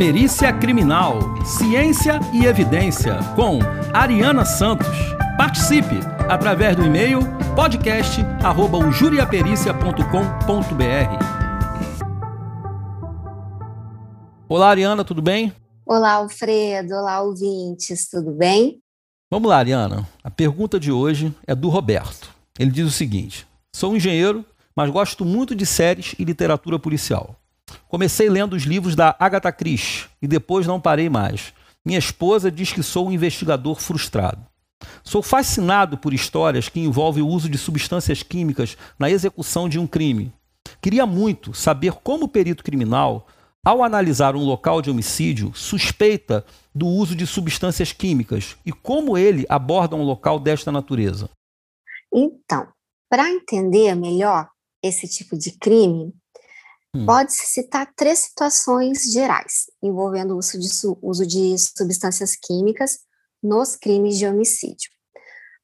Perícia Criminal, Ciência e Evidência, com Ariana Santos. Participe através do e-mail podcast@juriapericia.com.br. Olá, Ariana, tudo bem? Olá, Alfredo. Olá, ouvintes, tudo bem? Vamos lá, Ariana. A pergunta de hoje é do Roberto. Ele diz o seguinte: Sou engenheiro, mas gosto muito de séries e literatura policial. Comecei lendo os livros da Agatha Christie e depois não parei mais. Minha esposa diz que sou um investigador frustrado. Sou fascinado por histórias que envolvem o uso de substâncias químicas na execução de um crime. Queria muito saber como o perito criminal, ao analisar um local de homicídio, suspeita do uso de substâncias químicas e como ele aborda um local desta natureza. Então, para entender melhor esse tipo de crime, Hum. Pode-se citar três situações gerais envolvendo o uso de, uso de substâncias químicas nos crimes de homicídio.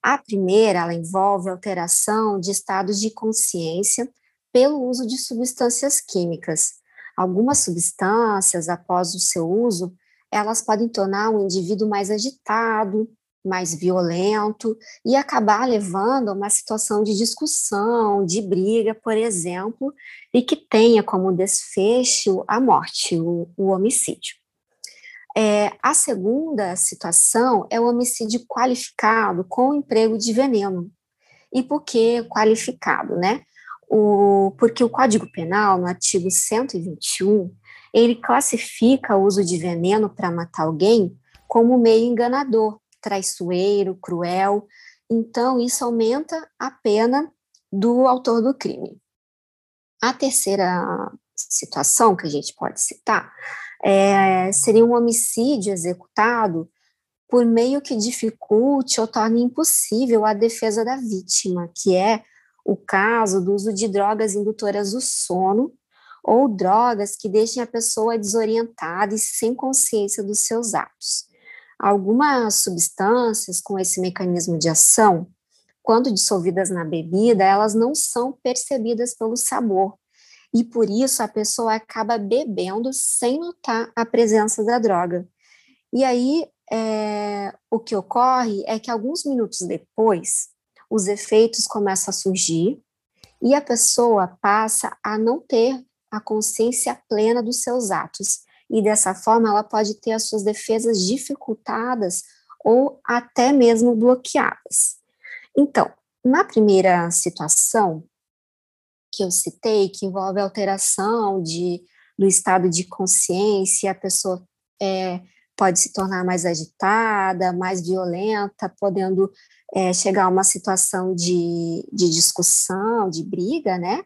A primeira, ela envolve alteração de estados de consciência pelo uso de substâncias químicas. Algumas substâncias, após o seu uso, elas podem tornar um indivíduo mais agitado, mais violento e acabar levando a uma situação de discussão, de briga, por exemplo, e que tenha como desfecho a morte, o, o homicídio. É, a segunda situação é o homicídio qualificado com emprego de veneno. E por que qualificado, né? O, porque o Código Penal, no artigo 121, ele classifica o uso de veneno para matar alguém como meio enganador, traiçoeiro, cruel. Então, isso aumenta a pena do autor do crime. A terceira situação que a gente pode citar é, seria um homicídio executado por meio que dificulte ou torne impossível a defesa da vítima, que é o caso do uso de drogas indutoras do sono ou drogas que deixem a pessoa desorientada e sem consciência dos seus atos. Algumas substâncias com esse mecanismo de ação, quando dissolvidas na bebida, elas não são percebidas pelo sabor. E por isso a pessoa acaba bebendo sem notar a presença da droga. E aí é, o que ocorre é que alguns minutos depois, os efeitos começam a surgir e a pessoa passa a não ter a consciência plena dos seus atos e dessa forma ela pode ter as suas defesas dificultadas ou até mesmo bloqueadas. Então, na primeira situação que eu citei, que envolve alteração de, do estado de consciência, a pessoa é, pode se tornar mais agitada, mais violenta, podendo é, chegar a uma situação de, de discussão, de briga, né?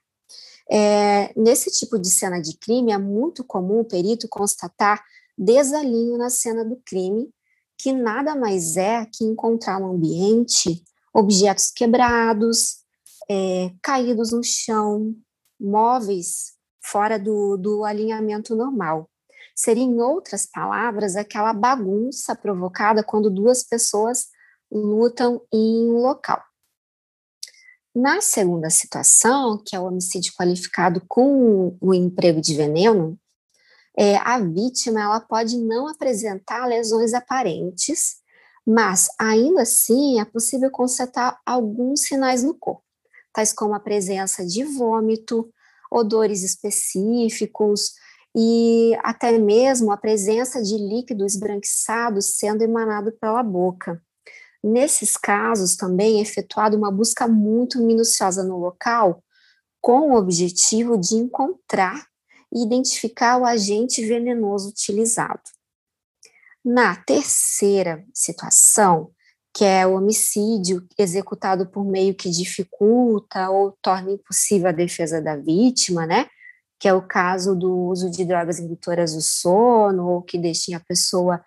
É, nesse tipo de cena de crime, é muito comum o perito constatar desalinho na cena do crime, que nada mais é que encontrar no ambiente objetos quebrados, é, caídos no chão, móveis fora do, do alinhamento normal. Seria, em outras palavras, aquela bagunça provocada quando duas pessoas lutam em um local. Na segunda situação, que é o homicídio qualificado com o emprego de veneno, é, a vítima ela pode não apresentar lesões aparentes, mas ainda assim é possível constatar alguns sinais no corpo, tais como a presença de vômito, odores específicos e até mesmo a presença de líquido esbranquiçado sendo emanado pela boca. Nesses casos, também é efetuada uma busca muito minuciosa no local, com o objetivo de encontrar e identificar o agente venenoso utilizado. Na terceira situação, que é o homicídio executado por meio que dificulta ou torna impossível a defesa da vítima, né? Que é o caso do uso de drogas indutoras do sono ou que deixem a pessoa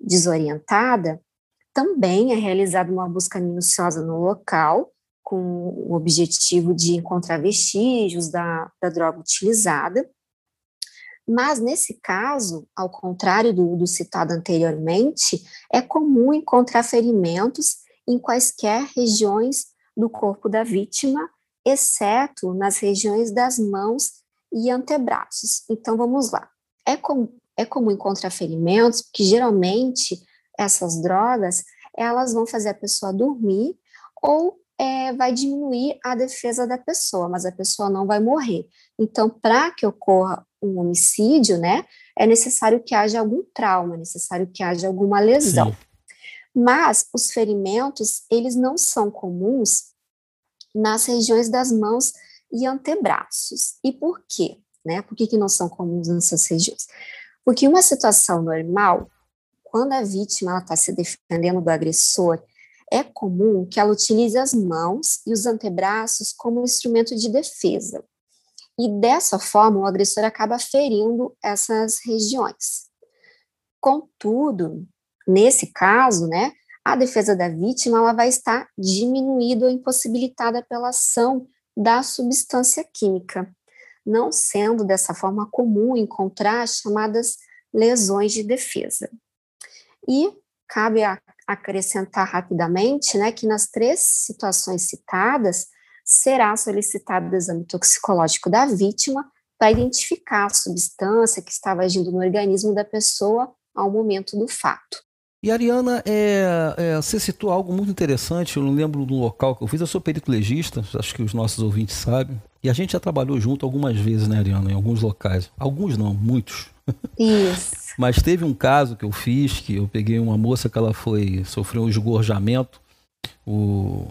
desorientada também é realizada uma busca minuciosa no local, com o objetivo de encontrar vestígios da, da droga utilizada. Mas, nesse caso, ao contrário do, do citado anteriormente, é comum encontrar ferimentos em quaisquer regiões do corpo da vítima, exceto nas regiões das mãos e antebraços. Então, vamos lá. É, com, é comum encontrar ferimentos, porque geralmente essas drogas elas vão fazer a pessoa dormir ou é, vai diminuir a defesa da pessoa, mas a pessoa não vai morrer. Então, para que ocorra um homicídio, né, é necessário que haja algum trauma, é necessário que haja alguma lesão. Sim. Mas os ferimentos, eles não são comuns nas regiões das mãos e antebraços. E por quê? Né? Por que, que não são comuns nessas regiões? Porque uma situação normal, quando a vítima está se defendendo do agressor, é comum que ela utilize as mãos e os antebraços como instrumento de defesa. E dessa forma, o agressor acaba ferindo essas regiões. Contudo, nesse caso, né, a defesa da vítima ela vai estar diminuída ou impossibilitada pela ação da substância química, não sendo dessa forma comum encontrar as chamadas lesões de defesa. E cabe acrescentar rapidamente né, que nas três situações citadas, será solicitado o exame toxicológico da vítima para identificar a substância que estava agindo no organismo da pessoa ao momento do fato. E Ariana, é, é, você citou algo muito interessante, eu não lembro do local que eu fiz, eu sou perito legista, acho que os nossos ouvintes sabem, e a gente já trabalhou junto algumas vezes, né, Ariana, em alguns locais. Alguns não, muitos. Isso. Mas teve um caso que eu fiz, que eu peguei uma moça que ela foi, sofreu um esgorjamento, o,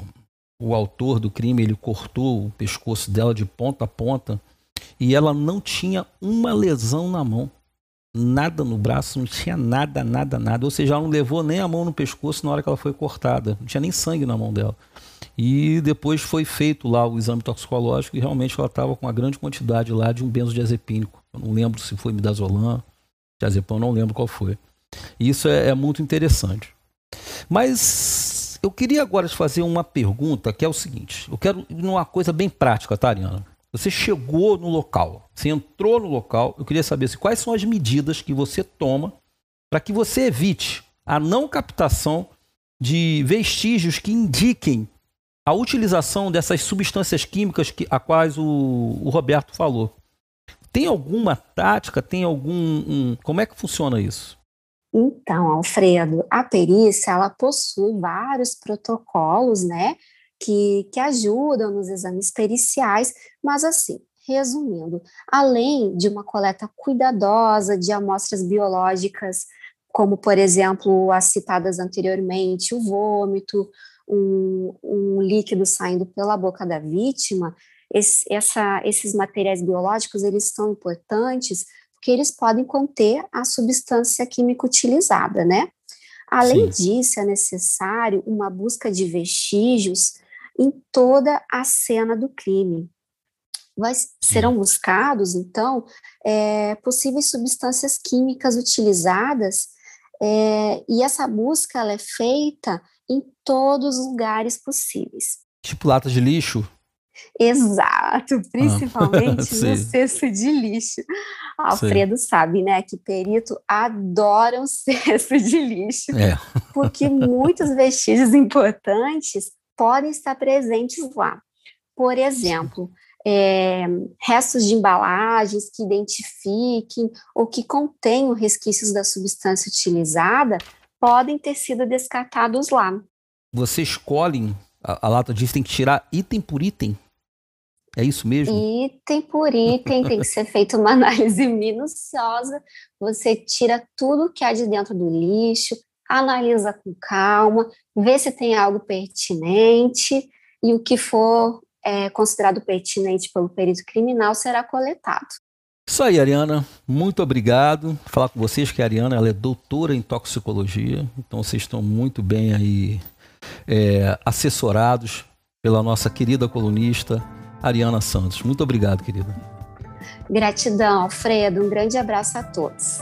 o autor do crime, ele cortou o pescoço dela de ponta a ponta, e ela não tinha uma lesão na mão nada no braço, não tinha nada, nada, nada. Ou seja, ela não levou nem a mão no pescoço na hora que ela foi cortada. Não tinha nem sangue na mão dela. E depois foi feito lá o exame toxicológico e realmente ela estava com uma grande quantidade lá de um benzodiazepínico. Eu não lembro se foi midazolam, diazepam, não lembro qual foi. E isso é, é muito interessante. Mas eu queria agora te fazer uma pergunta que é o seguinte. Eu quero ir numa coisa bem prática, tá, Ariana? Você chegou no local, você entrou no local. Eu queria saber assim, quais são as medidas que você toma para que você evite a não captação de vestígios que indiquem a utilização dessas substâncias químicas que, a quais o, o Roberto falou. Tem alguma tática? Tem algum. Um, como é que funciona isso? Então, Alfredo, a perícia ela possui vários protocolos, né, que, que ajudam nos exames periciais, mas assim, resumindo, além de uma coleta cuidadosa de amostras biológicas, como por exemplo as citadas anteriormente, o vômito, um, um líquido saindo pela boca da vítima, esse, essa, esses materiais biológicos eles são importantes porque eles podem conter a substância química utilizada, né? Além Sim. disso, é necessário uma busca de vestígios em toda a cena do crime. Vai, serão buscados, então, é, possíveis substâncias químicas utilizadas, é, e essa busca ela é feita em todos os lugares possíveis. Tipo latas de lixo? Exato, principalmente ah, no cesto de lixo. Alfredo Sim. sabe, né, que perito adora um cesto de lixo, é. porque muitos vestígios importantes podem estar presentes lá. Por exemplo, é, restos de embalagens que identifiquem ou que contenham resquícios da substância utilizada podem ter sido descartados lá. Você escolhe, a, a lata diz tem que tirar item por item? É isso mesmo? Item por item, tem que ser feita uma análise minuciosa. Você tira tudo que há de dentro do lixo, analisa com calma, vê se tem algo pertinente e o que for é, considerado pertinente pelo perito criminal será coletado. Isso aí, Ariana. Muito obrigado. Falar com vocês que a Ariana ela é doutora em toxicologia, então vocês estão muito bem aí é, assessorados pela nossa querida colunista Ariana Santos. Muito obrigado, querida. Gratidão, Alfredo. Um grande abraço a todos.